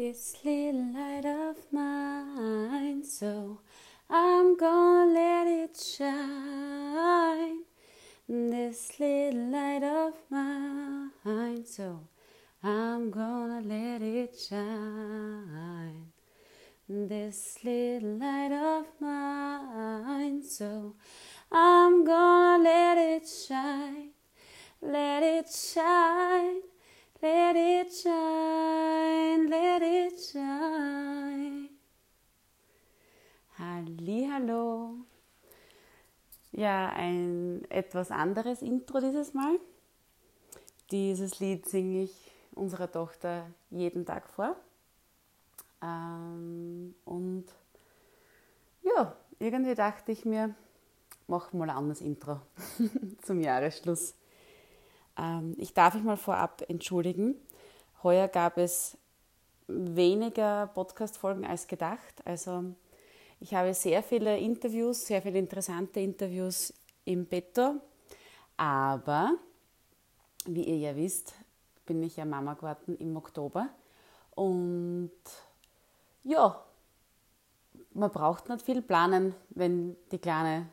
this little light of mine, so I'm gonna let it shine. This little light of mine, so I'm gonna let it shine. This little light of mine, so I'm gonna let it shine, let it shine, let it shine, let it shine. Hallo. Ja, ein etwas anderes Intro dieses Mal. Dieses Lied singe ich unserer Tochter jeden Tag vor. Ähm, und ja, irgendwie dachte ich mir, mach mal ein anderes Intro zum Jahresschluss. Ähm, ich darf mich mal vorab entschuldigen. Heuer gab es weniger Podcast-Folgen als gedacht. Also ich habe sehr viele Interviews, sehr viele interessante Interviews im Betto. Aber, wie ihr ja wisst, bin ich ja Mama geworden im Oktober. Und ja, man braucht nicht viel planen, wenn die Kleine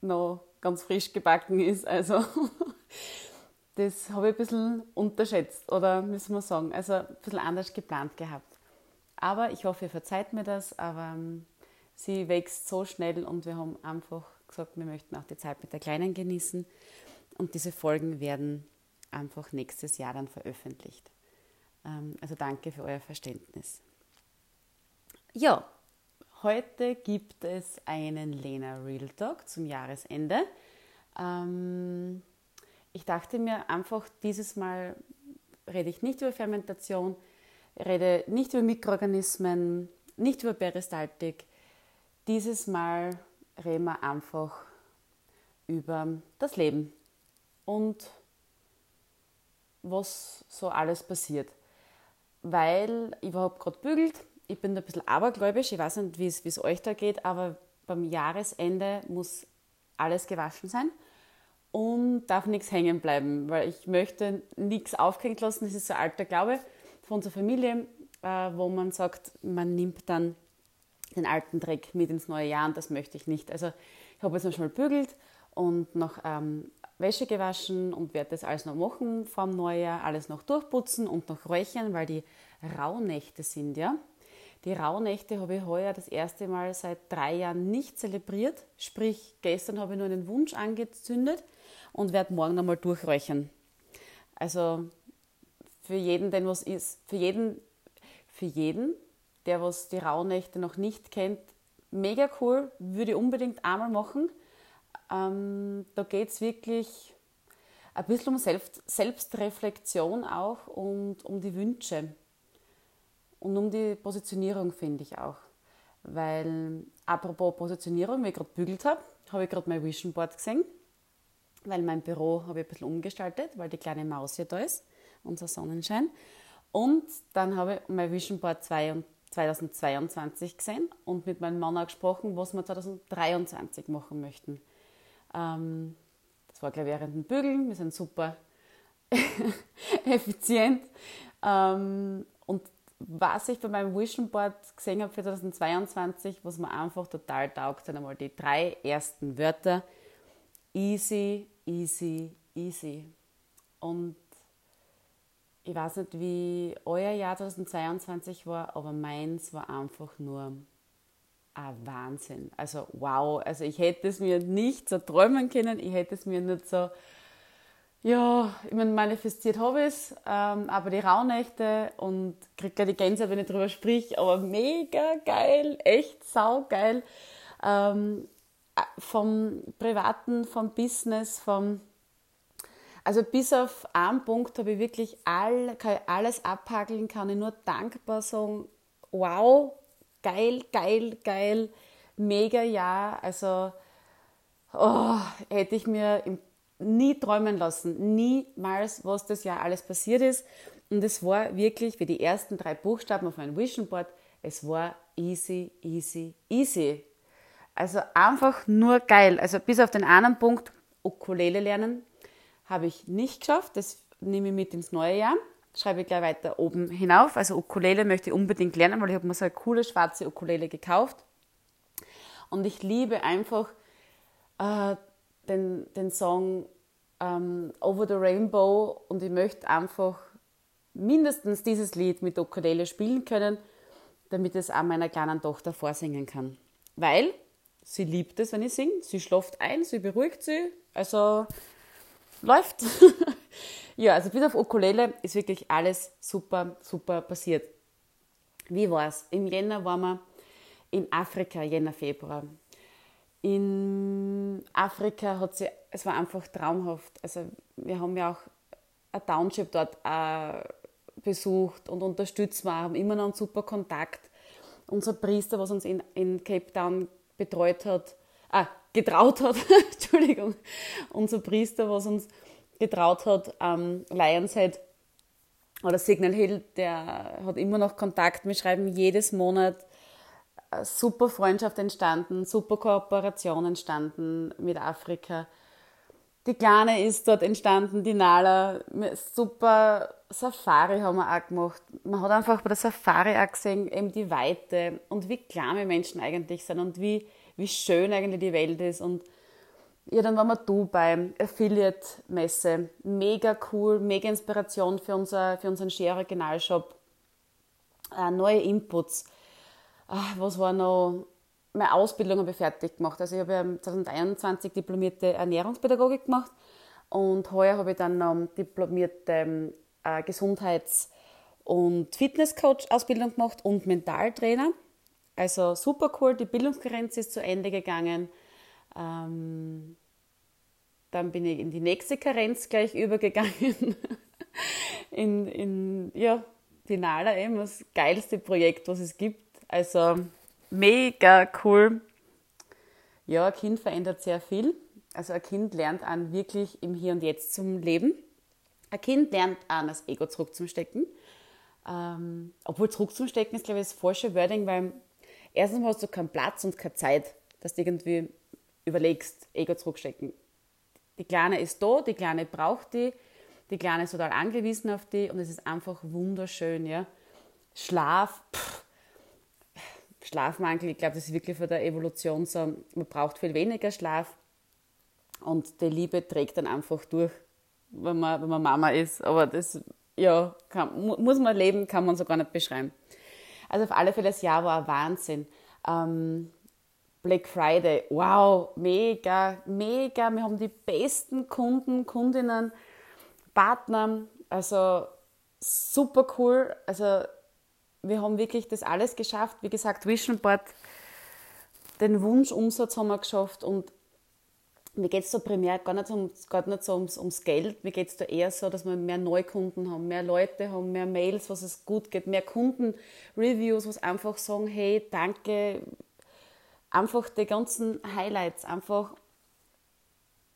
noch ganz frisch gebacken ist. Also das habe ich ein bisschen unterschätzt oder müssen wir sagen, also ein bisschen anders geplant gehabt. Aber ich hoffe, ihr verzeiht mir das, aber ähm, sie wächst so schnell und wir haben einfach gesagt, wir möchten auch die Zeit mit der Kleinen genießen und diese Folgen werden einfach nächstes Jahr dann veröffentlicht. Ähm, also danke für euer Verständnis. Ja, heute gibt es einen Lena Real Talk zum Jahresende. Ähm, ich dachte mir einfach, dieses Mal rede ich nicht über Fermentation, rede nicht über Mikroorganismen, nicht über Peristaltik. Dieses Mal reden wir einfach über das Leben und was so alles passiert. Weil ich überhaupt gerade bügelt, ich bin ein bisschen abergläubisch, ich weiß nicht, wie es euch da geht, aber beim Jahresende muss alles gewaschen sein und darf nichts hängen bleiben, weil ich möchte nichts aufgehängt lassen. Das ist so ein alter Glaube von unserer Familie, äh, wo man sagt, man nimmt dann den alten Dreck mit ins neue Jahr und das möchte ich nicht. Also ich habe jetzt noch mal bügelt und noch ähm, Wäsche gewaschen und werde das alles noch machen vom Neujahr, alles noch durchputzen und noch räuchern, weil die Rauhnächte sind, ja. Die Rauhnächte habe ich heuer das erste Mal seit drei Jahren nicht zelebriert. Sprich, gestern habe ich nur einen Wunsch angezündet und werde morgen nochmal durchräuchern. Also für jeden, den was ist, für jeden, für jeden, der was die Rauhnächte noch nicht kennt, mega cool, würde ich unbedingt einmal machen. Ähm, da geht es wirklich ein bisschen um Selbst, Selbstreflexion auch und um die Wünsche und um die Positionierung, finde ich auch. Weil, apropos Positionierung, wie ich gerade bügelt habe, habe ich gerade mein Vision Board gesehen, weil mein Büro habe ich ein bisschen umgestaltet, weil die kleine Maus hier da ist, unser Sonnenschein. Und dann habe ich mein Vision Board 2022 gesehen und mit meinem Mann auch gesprochen, was wir 2023 machen möchten. Ähm, das war gleich während dem Bügeln, wir sind super effizient. Ähm, und was ich bei meinem Vision Board gesehen habe für 2022, was mir einfach total taugt, sind einmal die drei ersten Wörter. Easy, easy, easy. Und ich weiß nicht, wie euer Jahr 2022 war, aber meins war einfach nur ein Wahnsinn. Also wow, also ich hätte es mir nicht so träumen können, ich hätte es mir nicht so ja, ich meine, manifestiert habe ich es, ähm, aber die Rauhnächte und kriege gleich die Gänse, wenn ich drüber sprich, aber mega geil, echt saugeil. Ähm, äh, vom Privaten, vom Business, vom also bis auf einen Punkt habe ich wirklich all, kann ich alles abhakeln, kann ich nur dankbar sagen, wow, geil, geil, geil, mega ja. Also oh, hätte ich mir im nie träumen lassen, niemals, was das Jahr alles passiert ist. Und es war wirklich wie die ersten drei Buchstaben auf meinem Vision Board, es war easy, easy, easy. Also einfach nur geil. Also bis auf den einen Punkt, Ukulele lernen, habe ich nicht geschafft. Das nehme ich mit ins neue Jahr. schreibe ich gleich weiter oben hinauf. Also Ukulele möchte ich unbedingt lernen, weil ich habe mir so eine coole schwarze Ukulele gekauft. Und ich liebe einfach äh, den, den Song ähm, Over the Rainbow und ich möchte einfach mindestens dieses Lied mit Ukulele spielen können, damit es auch meiner kleinen Tochter vorsingen kann. Weil sie liebt es, wenn ich singe. Sie schläft ein, sie beruhigt sie. Also läuft. ja, also bis auf Ukulele ist wirklich alles super, super passiert. Wie war es? Im Jänner waren wir in Afrika, Jänner, Februar. In Afrika hat sie, es war einfach traumhaft. Also wir haben ja auch ein Township dort äh, besucht und unterstützt wir, haben immer noch einen super Kontakt. Unser Priester, was uns in, in Cape Town betreut hat, ah, getraut hat, Entschuldigung, unser Priester, was uns getraut hat, ähm, Lionshead oder Signal Hill, der hat immer noch Kontakt. Wir schreiben jedes Monat super Freundschaft entstanden, super Kooperation entstanden mit Afrika. Die Kleine ist dort entstanden, die Nala. Super Safari haben wir auch gemacht. Man hat einfach bei der Safari auch gesehen, eben die Weite und wie klein wir Menschen eigentlich sind und wie, wie schön eigentlich die Welt ist. Und ja, dann waren wir Dubai, Affiliate-Messe. Mega cool, mega Inspiration für, unser, für unseren Share Regionalshop. Äh, neue Inputs ach, was war noch, meine Ausbildung habe ich fertig gemacht. Also ich habe ja 2021 diplomierte Ernährungspädagogik gemacht und heuer habe ich dann noch diplomierte äh, Gesundheits- und Fitnesscoach-Ausbildung gemacht und Mentaltrainer. Also super cool, die Bildungsgrenze ist zu Ende gegangen. Ähm, dann bin ich in die nächste Karenz gleich übergegangen. in, in ja, die NALA eben, das geilste Projekt, was es gibt. Also mega cool. Ja, ein Kind verändert sehr viel. Also ein Kind lernt an wirklich im Hier und Jetzt zum Leben. Ein Kind lernt an, das Ego zurückzustecken. Ähm, obwohl zurückzustecken ist, glaube ich, das falsche Wording, weil erstens hast du keinen Platz und keine Zeit, dass du irgendwie überlegst, Ego zurückstecken. Die Kleine ist da, die Kleine braucht die, die Kleine ist total angewiesen auf die und es ist einfach wunderschön. Ja? Schlaf, pff, Schlafmangel, ich glaube, das ist wirklich von der Evolution so, man braucht viel weniger Schlaf und die Liebe trägt dann einfach durch, wenn man, wenn man Mama ist. Aber das, ja, kann, muss man leben, kann man so gar nicht beschreiben. Also auf alle Fälle, das Jahr war ein Wahnsinn. Ähm, Black Friday, wow, mega, mega. Wir haben die besten Kunden, Kundinnen, Partner, also super cool. Also wir haben wirklich das alles geschafft. Wie gesagt, Vision Board, den Wunschumsatz haben wir geschafft und mir geht es so primär gar nicht, um, gar nicht so ums, ums Geld, mir geht es da eher so, dass wir mehr Neukunden haben, mehr Leute haben, mehr Mails, was es gut geht, mehr Kundenreviews, was einfach sagen, hey, danke, einfach die ganzen Highlights, einfach,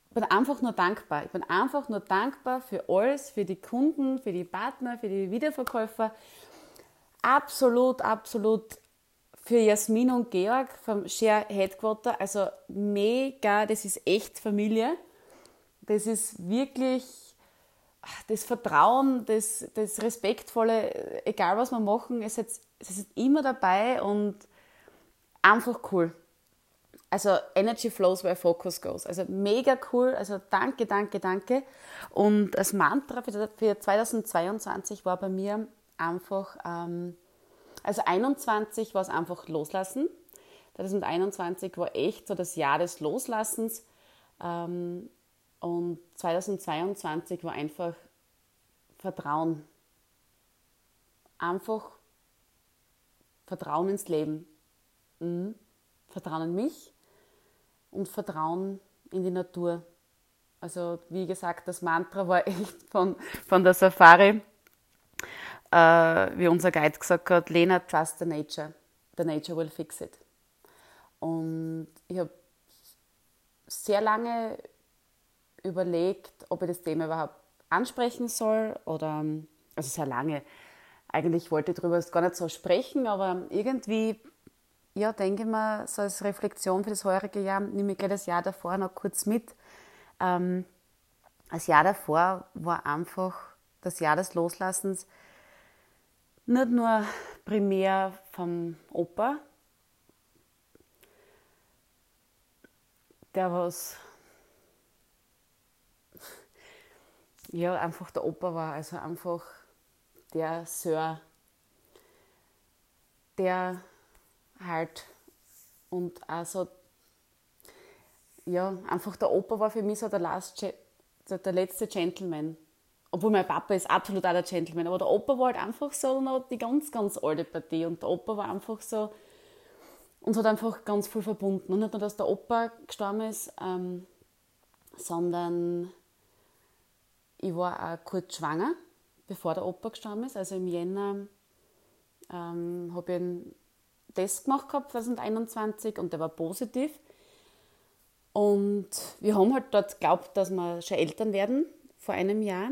ich bin einfach nur dankbar. Ich bin einfach nur dankbar für alles, für die Kunden, für die Partner, für die Wiederverkäufer absolut, absolut für Jasmin und Georg vom Share Headquarter, also mega, das ist echt Familie. Das ist wirklich das Vertrauen, das, das Respektvolle, egal was wir machen, es ist, es ist immer dabei und einfach cool. Also Energy flows where focus goes. Also mega cool. Also danke, danke, danke. Und das Mantra für 2022 war bei mir einfach, ähm, also 21 war es einfach loslassen. 2021 war echt so das Jahr des Loslassens. Ähm, und 2022 war einfach Vertrauen. Einfach Vertrauen ins Leben. Mhm. Vertrauen in mich und Vertrauen in die Natur. Also wie gesagt, das Mantra war echt von, von der Safari äh, wie unser Guide gesagt hat, Lena, trust the nature. The nature will fix it. Und ich habe sehr lange überlegt, ob ich das Thema überhaupt ansprechen soll oder, also sehr lange. Eigentlich wollte ich darüber gar nicht so sprechen, aber irgendwie, ja, denke ich mal, so als Reflexion für das heurige Jahr, nehme ich gleich das Jahr davor noch kurz mit. Ähm, das Jahr davor war einfach das Jahr des Loslassens nicht nur primär vom Opa, der was ja einfach der Opa war, also einfach der Sir, der halt und also ja, einfach der Opa war für mich so der, last, der letzte Gentleman. Obwohl mein Papa ist absolut auch der Gentleman, aber der Opa war halt einfach so noch die ganz, ganz alte Partie und der Opa war einfach so, uns hat einfach ganz viel verbunden. Und nicht nur, dass der Opa gestorben ist, ähm, sondern ich war auch kurz schwanger, bevor der Opa gestorben ist. Also im Jänner ähm, habe ich einen Test gemacht gehabt, 2021, und der war positiv. Und wir haben halt dort geglaubt, dass wir schon Eltern werden, vor einem Jahr.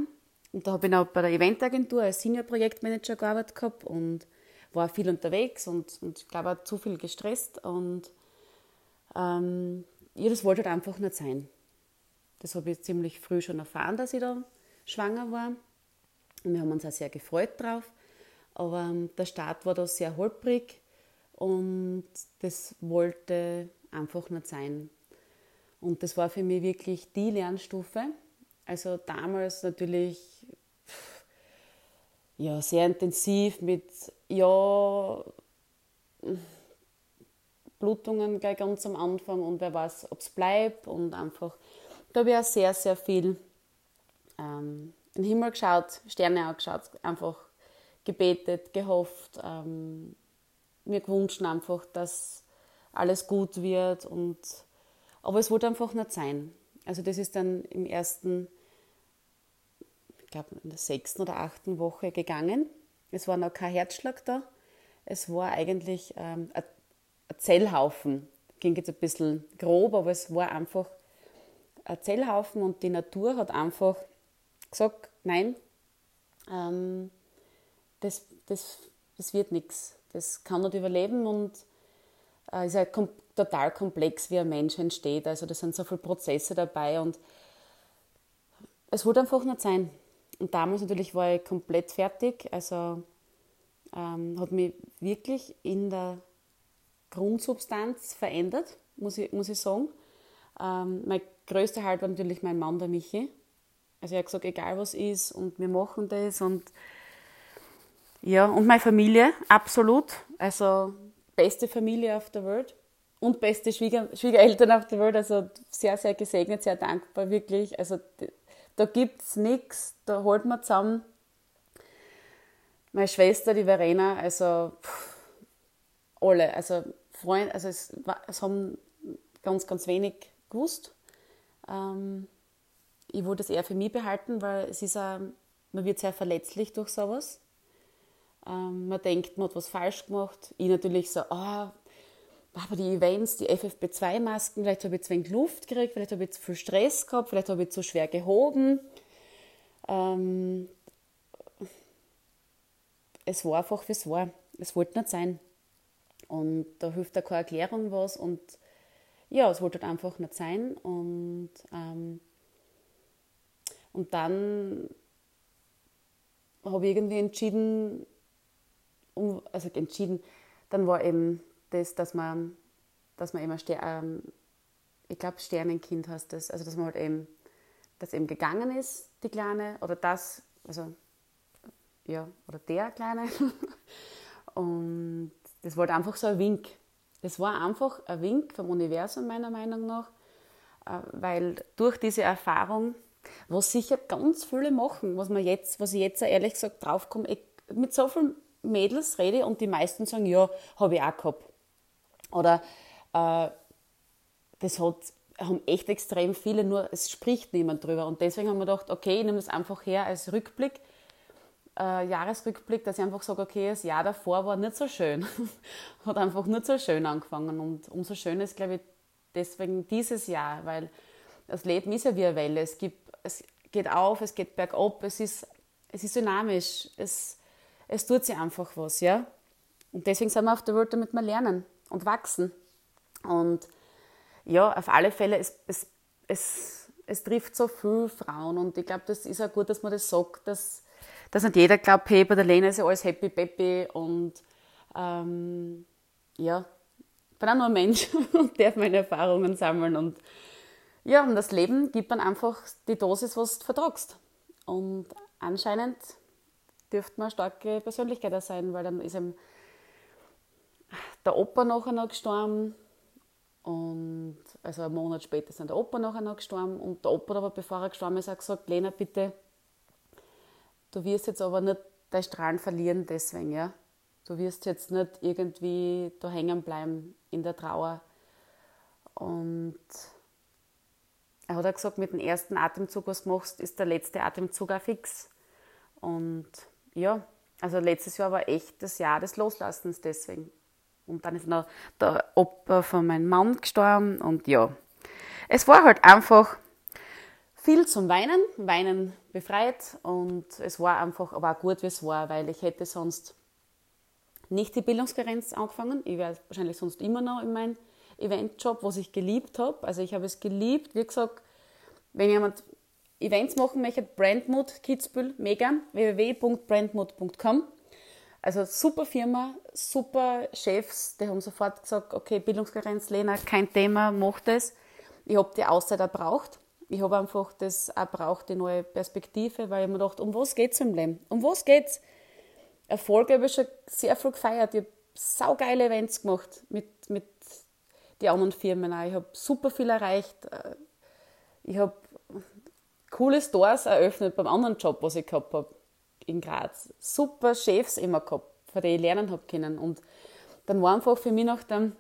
Und da habe ich auch bei der Eventagentur als Senior-Projektmanager gearbeitet gehabt und war viel unterwegs und, und ich glaube auch zu viel gestresst. Und ähm, ja, das wollte halt einfach nicht sein. Das habe ich ziemlich früh schon erfahren, dass ich da schwanger war. Und wir haben uns auch sehr gefreut drauf. Aber ähm, der Start war da sehr holprig und das wollte einfach nicht sein. Und das war für mich wirklich die Lernstufe. Also damals natürlich ja, sehr intensiv mit ja, Blutungen gleich ganz am Anfang und wer weiß, ob es bleibt und einfach, da habe ich auch sehr, sehr viel ähm, in den Himmel geschaut, Sterne angeschaut, einfach gebetet, gehofft, ähm, mir gewünscht einfach, dass alles gut wird und aber es wollte einfach nicht sein. Also das ist dann im ersten, ich glaube in der sechsten oder achten Woche gegangen. Es war noch kein Herzschlag da. Es war eigentlich ähm, ein, ein Zellhaufen. Ging jetzt ein bisschen grob, aber es war einfach ein Zellhaufen und die Natur hat einfach gesagt, nein, ähm, das, das, das wird nichts. Das kann nicht überleben und äh, ist ja kom total komplex, wie ein Mensch entsteht. Also da sind so viele Prozesse dabei und es wollte einfach nicht sein. Und damals natürlich war ich komplett fertig. Also ähm, hat mich wirklich in der Grundsubstanz verändert, muss ich, muss ich sagen. Ähm, mein größter Halt war natürlich mein Mann, der Michi. Also er hat gesagt, egal was ist und wir machen das und ja, und meine Familie, absolut. Also beste Familie auf der Welt und beste Schwieger, Schwiegereltern auf der Welt. Also sehr, sehr gesegnet, sehr dankbar, wirklich. Also da gibt es nichts, da holt man zusammen. Meine Schwester, die Verena, also pff, alle, also Freunde, also es, es, haben ganz, ganz wenig gewusst. Ähm, ich wollte es eher für mich behalten, weil es ist auch, man wird sehr verletzlich durch sowas. Ähm, man denkt, man hat was falsch gemacht. Ich natürlich so, oh, aber die Events, die FFP2-Masken, vielleicht habe ich zu wenig Luft gekriegt, vielleicht habe ich zu viel Stress gehabt, vielleicht habe ich zu schwer gehoben. Ähm, es war einfach, wie es war. Es wollte nicht sein. Und da hilft da keine Erklärung was. Und ja, es wollte halt einfach nicht sein. Und, ähm, und dann habe ich irgendwie entschieden, um, also entschieden, dann war eben das, dass man, dass man immer, ähm, ich glaube, Sternenkind heißt das, also dass man halt eben, dass eben gegangen ist, die Kleine, oder das, also, ja, oder der Kleine. Und das war halt einfach so ein Wink. Das war einfach ein Wink vom Universum, meiner Meinung nach, äh, weil durch diese Erfahrung, was sicher ganz viele machen, was, man jetzt, was ich jetzt ehrlich gesagt draufkomme, mit so vielen Mädels rede und die meisten sagen, ja, habe ich auch gehabt. Oder äh, das hat, haben echt extrem viele, nur es spricht niemand drüber. Und deswegen haben wir gedacht, okay, ich nehme das einfach her als Rückblick, äh, Jahresrückblick, dass ich einfach sage, okay, das Jahr davor war nicht so schön. hat einfach nicht so schön angefangen. Und umso schöner ist, glaube ich, deswegen dieses Jahr, weil das Leben ist ja wie eine Welle. Es, gibt, es geht auf, es geht bergab, es ist, es ist dynamisch. Es, es tut sich einfach was, ja. Und deswegen sind wir auf der Welt, damit wir lernen und wachsen. Und ja, auf alle Fälle, es, es, es, es trifft so viele Frauen und ich glaube, das ist auch gut, dass man das sagt, dass dass nicht jeder glaubt, hey, bei der Lena ist ja alles happy peppy und ähm, ja, ich bin auch nur ein Mensch und darf meine Erfahrungen sammeln und ja, und das Leben gibt dann einfach die Dosis, was du vertragst. Und anscheinend dürfte man eine starke Persönlichkeit sein, weil dann ist ihm der Opa nachher noch gestorben und also einen Monat später ist dann der Opa nachher noch gestorben und der Opa aber, bevor er gestorben ist, hat gesagt, Lena, bitte, du wirst jetzt aber nicht dein Strahlen verlieren deswegen, ja. Du wirst jetzt nicht irgendwie da hängen bleiben in der Trauer. Und er hat auch gesagt, mit dem ersten Atemzug, was du machst, ist der letzte Atemzug auch fix. Und ja, also letztes Jahr war echt das Jahr des Loslassens deswegen. Und dann ist noch der Opa von meinem Mann gestorben und ja, es war halt einfach viel zum Weinen, Weinen befreit und es war einfach aber auch gut, wie es war, weil ich hätte sonst nicht die Bildungsgrenze angefangen. Ich wäre wahrscheinlich sonst immer noch in meinem Eventjob, was ich geliebt habe. Also ich habe es geliebt, wie gesagt, wenn jemand Events machen möchte, Brandmood Kitzbühel, mega, www.brandmood.com. Also super Firma, super Chefs, die haben sofort gesagt, okay, Bildungskarenz, Lena, kein Thema, mach das. Ich habe die Auszeit auch braucht. Ich habe einfach das auch braucht, die neue Perspektive, weil ich mir gedacht, um was geht es im Leben? Um was geht's? Erfolg habe ich schon sehr viel gefeiert. Ich habe saugeile Events gemacht mit, mit den anderen Firmen auch. Ich habe super viel erreicht. Ich habe coole Stores eröffnet beim anderen Job, was ich gehabt habe in Graz super Chefs immer gehabt, von denen ich lernen habe können. Und dann war einfach für mich nach dem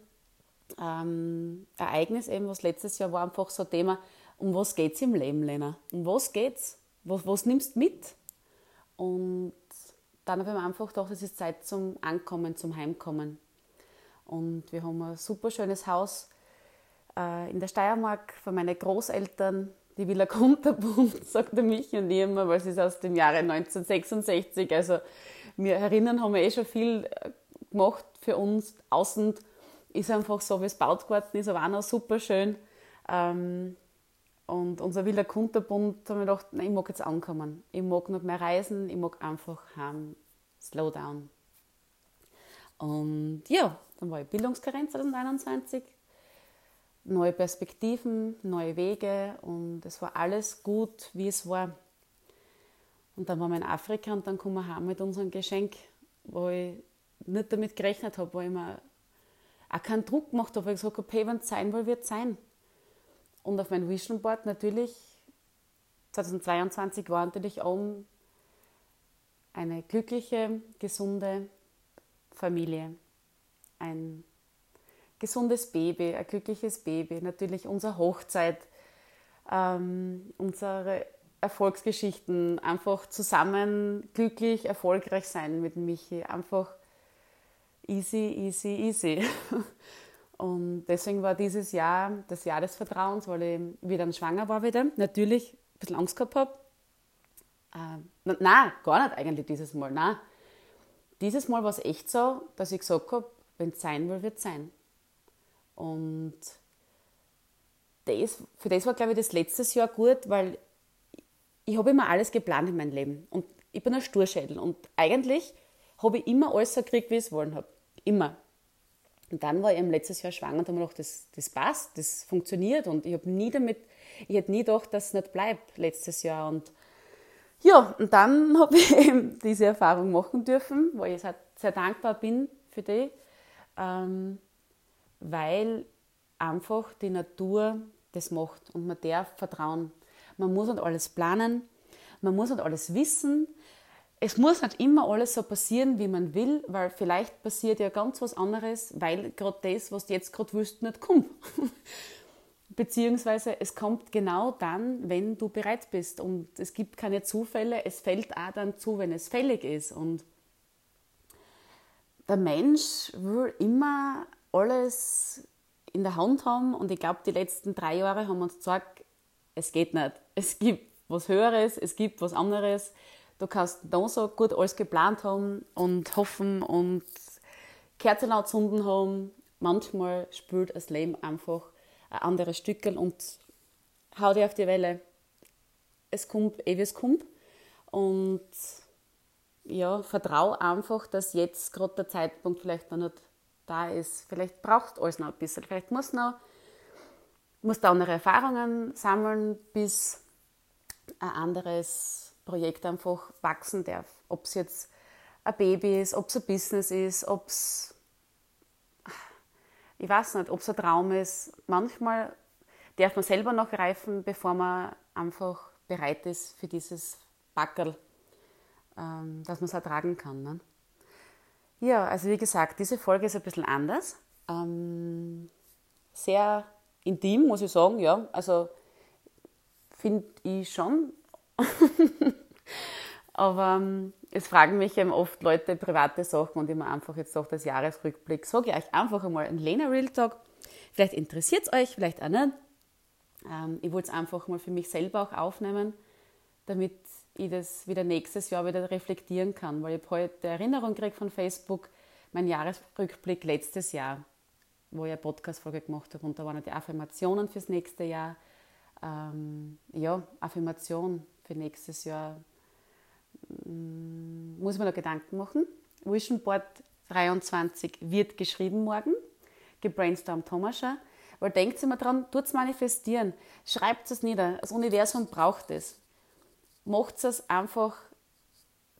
ähm, Ereignis, eben, was letztes Jahr war, einfach so ein Thema, um was geht es im Leben, Lena? Um was geht's? Was, was nimmst du mit? Und dann habe ich mir einfach gedacht, es ist Zeit zum Ankommen, zum Heimkommen. Und wir haben ein super schönes Haus äh, in der Steiermark von meinen Großeltern die Villa Kunterbund, sagt der Michi und ich immer, weil sie ist aus dem Jahre 1966. Also wir erinnern, haben wir eh schon viel äh, gemacht für uns. Außen ist einfach so, wie es baut geworden ist, aber auch noch super schön. Ähm, und unser Villa Kunterbund haben wir gedacht, nein, ich mag jetzt ankommen. Ich mag noch mehr reisen, ich mag einfach heim, slow down. Und ja, dann war ich Bildungskarenz 2021 neue Perspektiven, neue Wege und es war alles gut, wie es war. Und dann waren wir in Afrika und dann kommen wir heim mit unserem Geschenk, wo ich nicht damit gerechnet habe, wo ich mir auch keinen Druck gemacht habe, weil ich gesagt habe, hey, wenn es sein will, wird es sein. Und auf meinem Vision Board natürlich, 2022 war natürlich auch eine glückliche, gesunde Familie, ein gesundes Baby, ein glückliches Baby, natürlich unsere Hochzeit, ähm, unsere Erfolgsgeschichten, einfach zusammen glücklich, erfolgreich sein mit Michi. Einfach easy, easy, easy. Und deswegen war dieses Jahr das Jahr des Vertrauens, weil ich wieder schwanger war wieder. Natürlich ein bisschen Angst gehabt habe. Ähm, nein, gar nicht eigentlich dieses Mal. Nein. Dieses Mal war es echt so, dass ich gesagt habe, wenn es sein will, wird es sein. Und das, für das war, glaube ich, das letztes Jahr gut, weil ich habe immer alles geplant in meinem Leben. Und ich bin ein Sturschädel. Und eigentlich habe ich immer alles so gekriegt, wie ich es wollen habe. Immer. Und dann war ich im letztes Jahr schwanger und habe mir gedacht, das, das passt, das funktioniert. Und ich habe nie damit, ich hätte nie gedacht, dass es nicht bleibt letztes Jahr. Und ja, und dann habe ich eben diese Erfahrung machen dürfen, wo ich sehr, dankbar bin für die. Ähm, weil einfach die Natur das macht und man darf vertrauen. Man muss nicht alles planen, man muss nicht alles wissen. Es muss nicht immer alles so passieren, wie man will, weil vielleicht passiert ja ganz was anderes, weil gerade das, was du jetzt gerade willst, nicht kommt. Beziehungsweise es kommt genau dann, wenn du bereit bist. Und es gibt keine Zufälle, es fällt auch dann zu, wenn es fällig ist. Und der Mensch will immer alles in der Hand haben und ich glaube, die letzten drei Jahre haben uns gesagt, es geht nicht. Es gibt was Höheres, es gibt was anderes. Du kannst da so gut alles geplant haben und hoffen und Kerzen anzünden haben. Manchmal spült das Leben einfach ein anderes Stückel und hau dir auf die Welle. Es kommt, eh wie es kommt. Und ja, vertraue einfach, dass jetzt gerade der Zeitpunkt vielleicht noch nicht da ist. Vielleicht braucht alles noch ein bisschen. Vielleicht muss noch muss da andere Erfahrungen sammeln, bis ein anderes Projekt einfach wachsen darf. Ob es jetzt ein Baby ist, ob es ein Business ist, ob es, ich weiß nicht, ob es ein Traum ist. Manchmal darf man selber noch reifen, bevor man einfach bereit ist für dieses Backerl, ähm, dass man es ertragen kann. Ne? Ja, also wie gesagt, diese Folge ist ein bisschen anders. Ähm, sehr intim, muss ich sagen, ja. Also finde ich schon. Aber ähm, es fragen mich eben oft Leute private Sachen und ich mir einfach jetzt doch das Jahresrückblick sage ich euch einfach einmal ein Lena Real Talk. Vielleicht interessiert es euch, vielleicht auch nicht. Ähm, ich wollte es einfach mal für mich selber auch aufnehmen, damit ich das wieder nächstes Jahr wieder reflektieren kann, weil ich heute Erinnerung kriege von Facebook, mein Jahresrückblick letztes Jahr, wo ich eine Podcast-Folge gemacht habe und da waren die Affirmationen fürs nächste Jahr. Ähm, ja, Affirmation für nächstes Jahr mm, muss man da Gedanken machen. Vision Board 23 wird geschrieben morgen, gebrainstormt Thomascher. Weil denkt immer dran, tut es manifestieren, schreibt es nieder. Das Universum braucht es macht es einfach,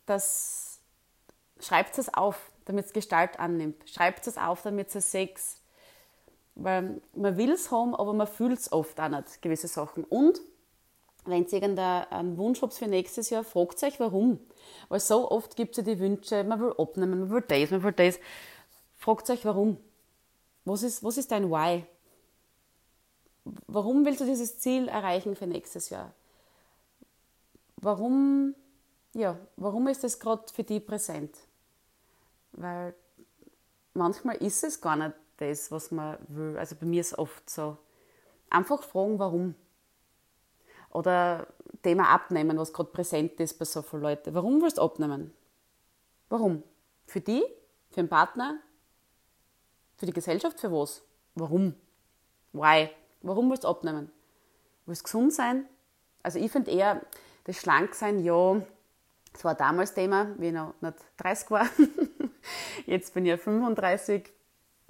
dass, schreibt es auf, damit es Gestalt annimmt. Schreibt es auf, damit es Sex. Weil man will es haben, aber man fühlt es oft auch nicht, gewisse Sachen. Und wenn ihr irgendeinen Wunsch habt für nächstes Jahr, fragt euch warum. Weil so oft gibt es ja die Wünsche, man will abnehmen, man will das, man will das. Fragt euch warum. Was ist, was ist dein Why? Warum willst du dieses Ziel erreichen für nächstes Jahr? Warum, ja, warum ist das gerade für dich präsent? Weil manchmal ist es gar nicht das, was man will. Also bei mir ist es oft so. Einfach fragen, warum. Oder Thema abnehmen, was gerade präsent ist bei so vielen Leuten. Warum willst du abnehmen? Warum? Für die? Für den Partner? Für die Gesellschaft? Für was? Warum? Why? Warum willst du abnehmen? Willst du gesund sein? Also ich finde eher, das Schlanksein, ja, das war damals Thema, wie ich noch nicht 30 war. Jetzt bin ich ja 35,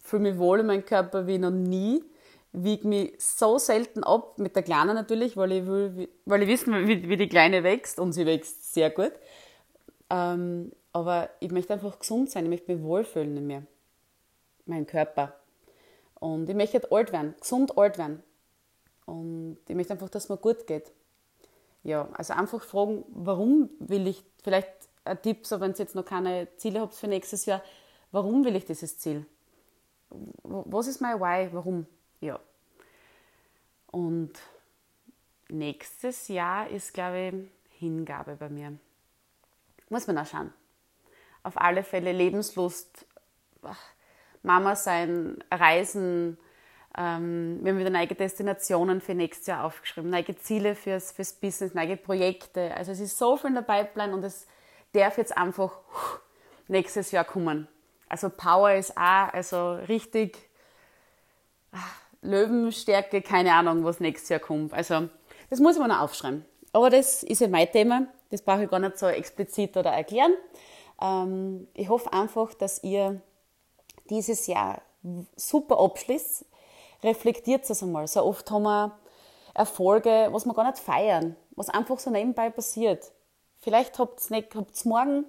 fühle mich wohl in meinem Körper wie noch nie, wiege mich so selten ab, mit der Kleinen natürlich, weil ich, will, weil ich wissen wie, wie die Kleine wächst und sie wächst sehr gut. Ähm, aber ich möchte einfach gesund sein, ich möchte mich wohlfühlen in mir, mein Körper. Und ich möchte alt werden, gesund alt werden. Und ich möchte einfach, dass es mir gut geht ja, also einfach fragen, warum will ich, vielleicht ein Tipp, so wenn ihr jetzt noch keine Ziele habt für nächstes Jahr, warum will ich dieses Ziel? Was ist mein Why? Warum? Ja. Und nächstes Jahr ist, glaube ich, Hingabe bei mir. Muss man auch schauen. Auf alle Fälle Lebenslust, Mama sein, Reisen, ähm, wir haben wieder neue Destinationen für nächstes Jahr aufgeschrieben, neue Ziele fürs, fürs Business, neue Projekte. Also es ist so viel in der Pipeline und es darf jetzt einfach nächstes Jahr kommen. Also Power ist auch also richtig ah, Löwenstärke, keine Ahnung, was nächstes Jahr kommt. Also das muss man noch aufschreiben. Aber das ist ja mein Thema, das brauche ich gar nicht so explizit oder erklären. Ähm, ich hoffe einfach, dass ihr dieses Jahr super abschließt, reflektiert es einmal. So oft haben wir Erfolge, was wir gar nicht feiern, was einfach so nebenbei passiert. Vielleicht habt ihr morgen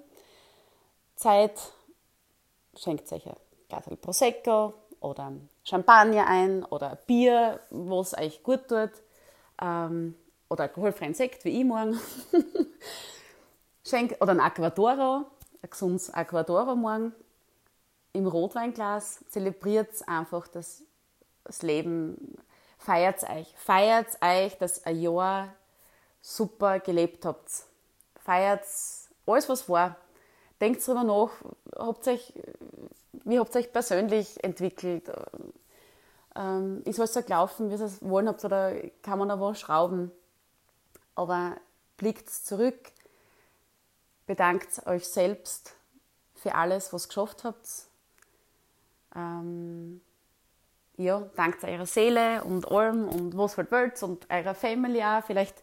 Zeit, schenkt euch ein Glas Prosecco oder Champagner ein oder ein Bier, was euch gut tut. Ähm, oder alkoholfreien Sekt, wie ich morgen. Schenkt, oder ein Aquadoro, ein gesundes Aquadoro morgen im Rotweinglas. Zelebriert einfach das das Leben, feiert euch. Feiert euch, dass ihr ein Jahr super gelebt habt. Feiert alles, was war. Denkt darüber nach, habt euch, wie habt ihr euch persönlich entwickelt? Ähm, ist alles so gelaufen, wie ihr es wollen habt, oder kann man da was schrauben? Aber blickt zurück, bedankt euch selbst für alles, was ihr geschafft habt. Ähm, ja, dankt eurer Seele und allem und was halt und eurer Family auch. Vielleicht,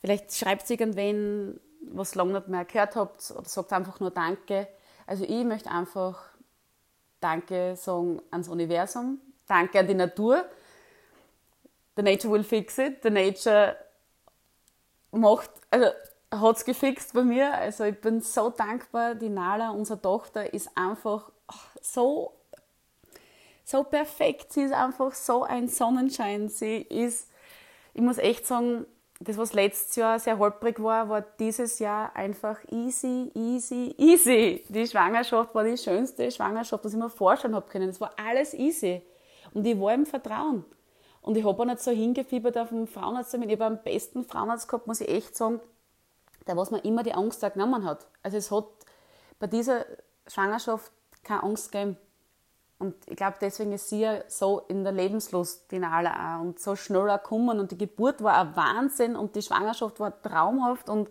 vielleicht schreibt irgendwen was lange nicht mehr gehört habt oder sagt einfach nur Danke. Also ich möchte einfach Danke sagen ans Universum, Danke an die Natur. The Nature will fix it. The Nature macht, also hat es gefixt bei mir. Also ich bin so dankbar. Die Nala, unsere Tochter, ist einfach so, so perfekt. Sie ist einfach so ein Sonnenschein. Sie ist, ich muss echt sagen, das, was letztes Jahr sehr holprig war, war dieses Jahr einfach easy, easy, easy. Die Schwangerschaft war die schönste Schwangerschaft, was ich mir vorstellen habe können. Es war alles easy. Und ich war im Vertrauen. Und ich habe auch nicht so hingefiebert auf dem Frauenarzt. Ich habe am besten Frauenarzt gehabt, muss ich echt sagen, der, was mir immer die Angst auch genommen hat. Also es hat bei dieser Schwangerschaft keine Angst gegeben. Und ich glaube, deswegen ist sie ja so in der Lebenslust, die Nala auch, und so schnell auch gekommen. Und die Geburt war ein Wahnsinn und die Schwangerschaft war traumhaft. Und,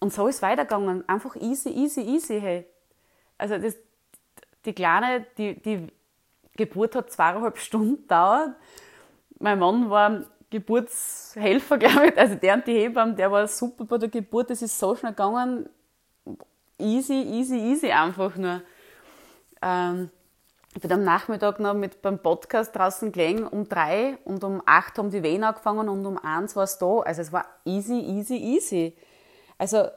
und so ist es weitergegangen. Einfach easy, easy, easy. Hey. Also das, die Kleine, die, die Geburt hat zweieinhalb Stunden gedauert. Mein Mann war Geburtshelfer, glaube ich. Also der und die Hebamme, der war super bei der Geburt. Das ist so schnell gegangen. Easy, easy, easy einfach nur. Ähm, ich bin am Nachmittag noch mit beim Podcast draußen gelegen um drei und um acht haben die Wehen angefangen und um eins war es da. Also es war easy, easy, easy. Also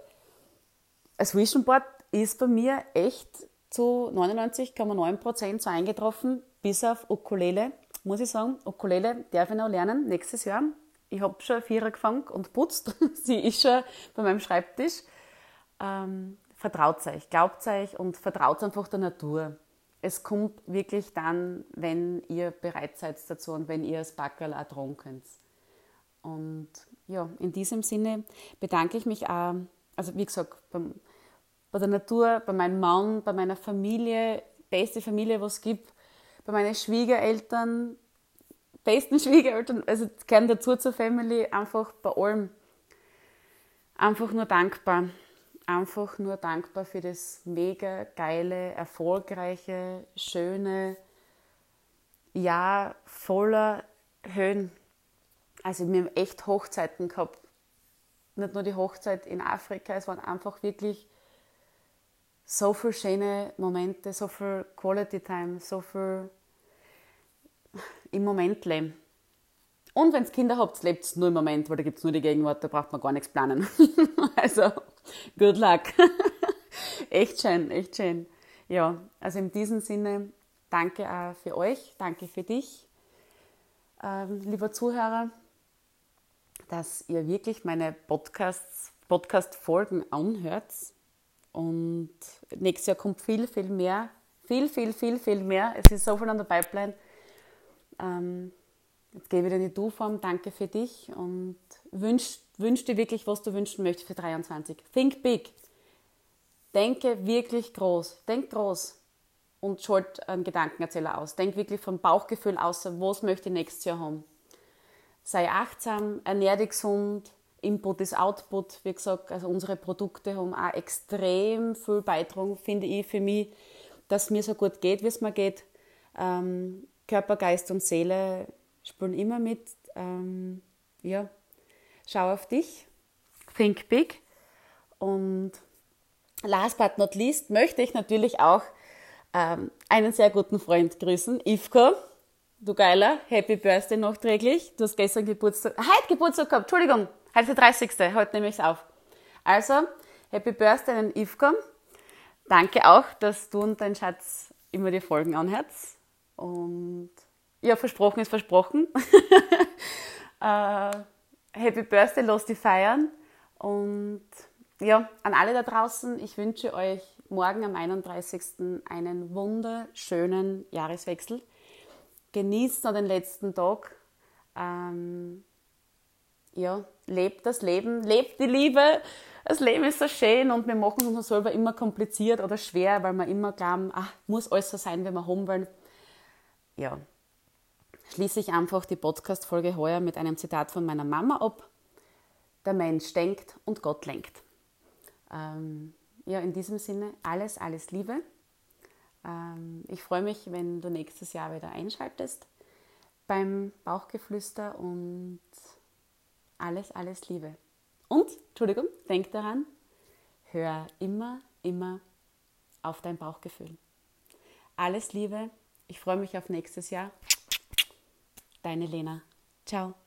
das Vision Board ist bei mir echt zu 99,9 Prozent so eingetroffen, bis auf Ukulele. Muss ich sagen, Ukulele darf ich noch lernen nächstes Jahr. Ich habe schon Vierer gefangen und putzt. Sie ist schon bei meinem Schreibtisch. Ähm, vertraut euch, glaubt euch und vertraut einfach der Natur es kommt wirklich dann, wenn ihr bereit seid dazu und wenn ihr das Backerl auch könnt. Und ja, in diesem Sinne bedanke ich mich auch, also wie gesagt, beim, bei der Natur, bei meinem Mann, bei meiner Familie, beste Familie, was es gibt, bei meinen Schwiegereltern, besten Schwiegereltern, also gehören dazu zur Family, einfach bei allem. Einfach nur dankbar einfach nur dankbar für das mega geile, erfolgreiche, schöne Jahr voller Höhen. Also wir haben echt Hochzeiten gehabt. Nicht nur die Hochzeit in Afrika, es waren einfach wirklich so viele schöne Momente, so viel Quality Time, so viel im Moment leben. Und wenn es Kinder habt, lebt es nur im Moment, weil da gibt es nur die Gegenwart, da braucht man gar nichts planen. also, good luck. echt schön, echt schön. Ja, also in diesem Sinne, danke auch für euch, danke für dich, ähm, lieber Zuhörer, dass ihr wirklich meine Podcast-Folgen anhört. Und nächstes Jahr kommt viel, viel mehr. Viel, viel, viel, viel mehr. Es ist so viel an der Pipeline. Ähm, Jetzt gehe ich wieder in die Du-Form. Danke für dich und wünsch, wünsch dir wirklich, was du wünschen möchtest für 23. Think big. Denke wirklich groß. Denk groß und schalt einen Gedankenerzähler aus. Denk wirklich vom Bauchgefühl aus, was möchte ich nächstes Jahr haben. Sei achtsam, ernähr dich gesund. Input ist Output. Wie gesagt, also unsere Produkte haben auch extrem viel beitragen, finde ich, für mich, dass mir so gut geht, wie es mir geht. Ähm, Körper, Geist und Seele spielen immer mit. Ähm, ja, schau auf dich, think big. Und last but not least möchte ich natürlich auch ähm, einen sehr guten Freund grüßen, Ivko. Du Geiler, Happy Birthday nachträglich. Du hast gestern Geburtstag, heute Geburtstag gehabt, Entschuldigung, heute ist der 30. Heute nehme ich es auf. Also, Happy Birthday an Ivko. Danke auch, dass du und dein Schatz immer die Folgen anhörst. Und ja, versprochen ist versprochen. äh, Happy Birthday, los die feiern. Und ja, an alle da draußen, ich wünsche euch morgen am 31. einen wunderschönen Jahreswechsel. Genießt noch den letzten Tag. Ähm, ja, lebt das Leben, lebt die Liebe. Das Leben ist so schön und wir machen uns selber immer kompliziert oder schwer, weil wir immer glauben, ach, muss alles so sein, wie wir haben wollen. Ja, schließe ich einfach die Podcast-Folge heuer mit einem Zitat von meiner Mama ab. Der Mensch denkt und Gott lenkt. Ähm, ja, in diesem Sinne alles, alles Liebe. Ähm, ich freue mich, wenn du nächstes Jahr wieder einschaltest beim Bauchgeflüster und alles, alles Liebe. Und, Entschuldigung, denk daran, hör immer, immer auf dein Bauchgefühl. Alles Liebe, ich freue mich auf nächstes Jahr. Deine Lena. Ciao.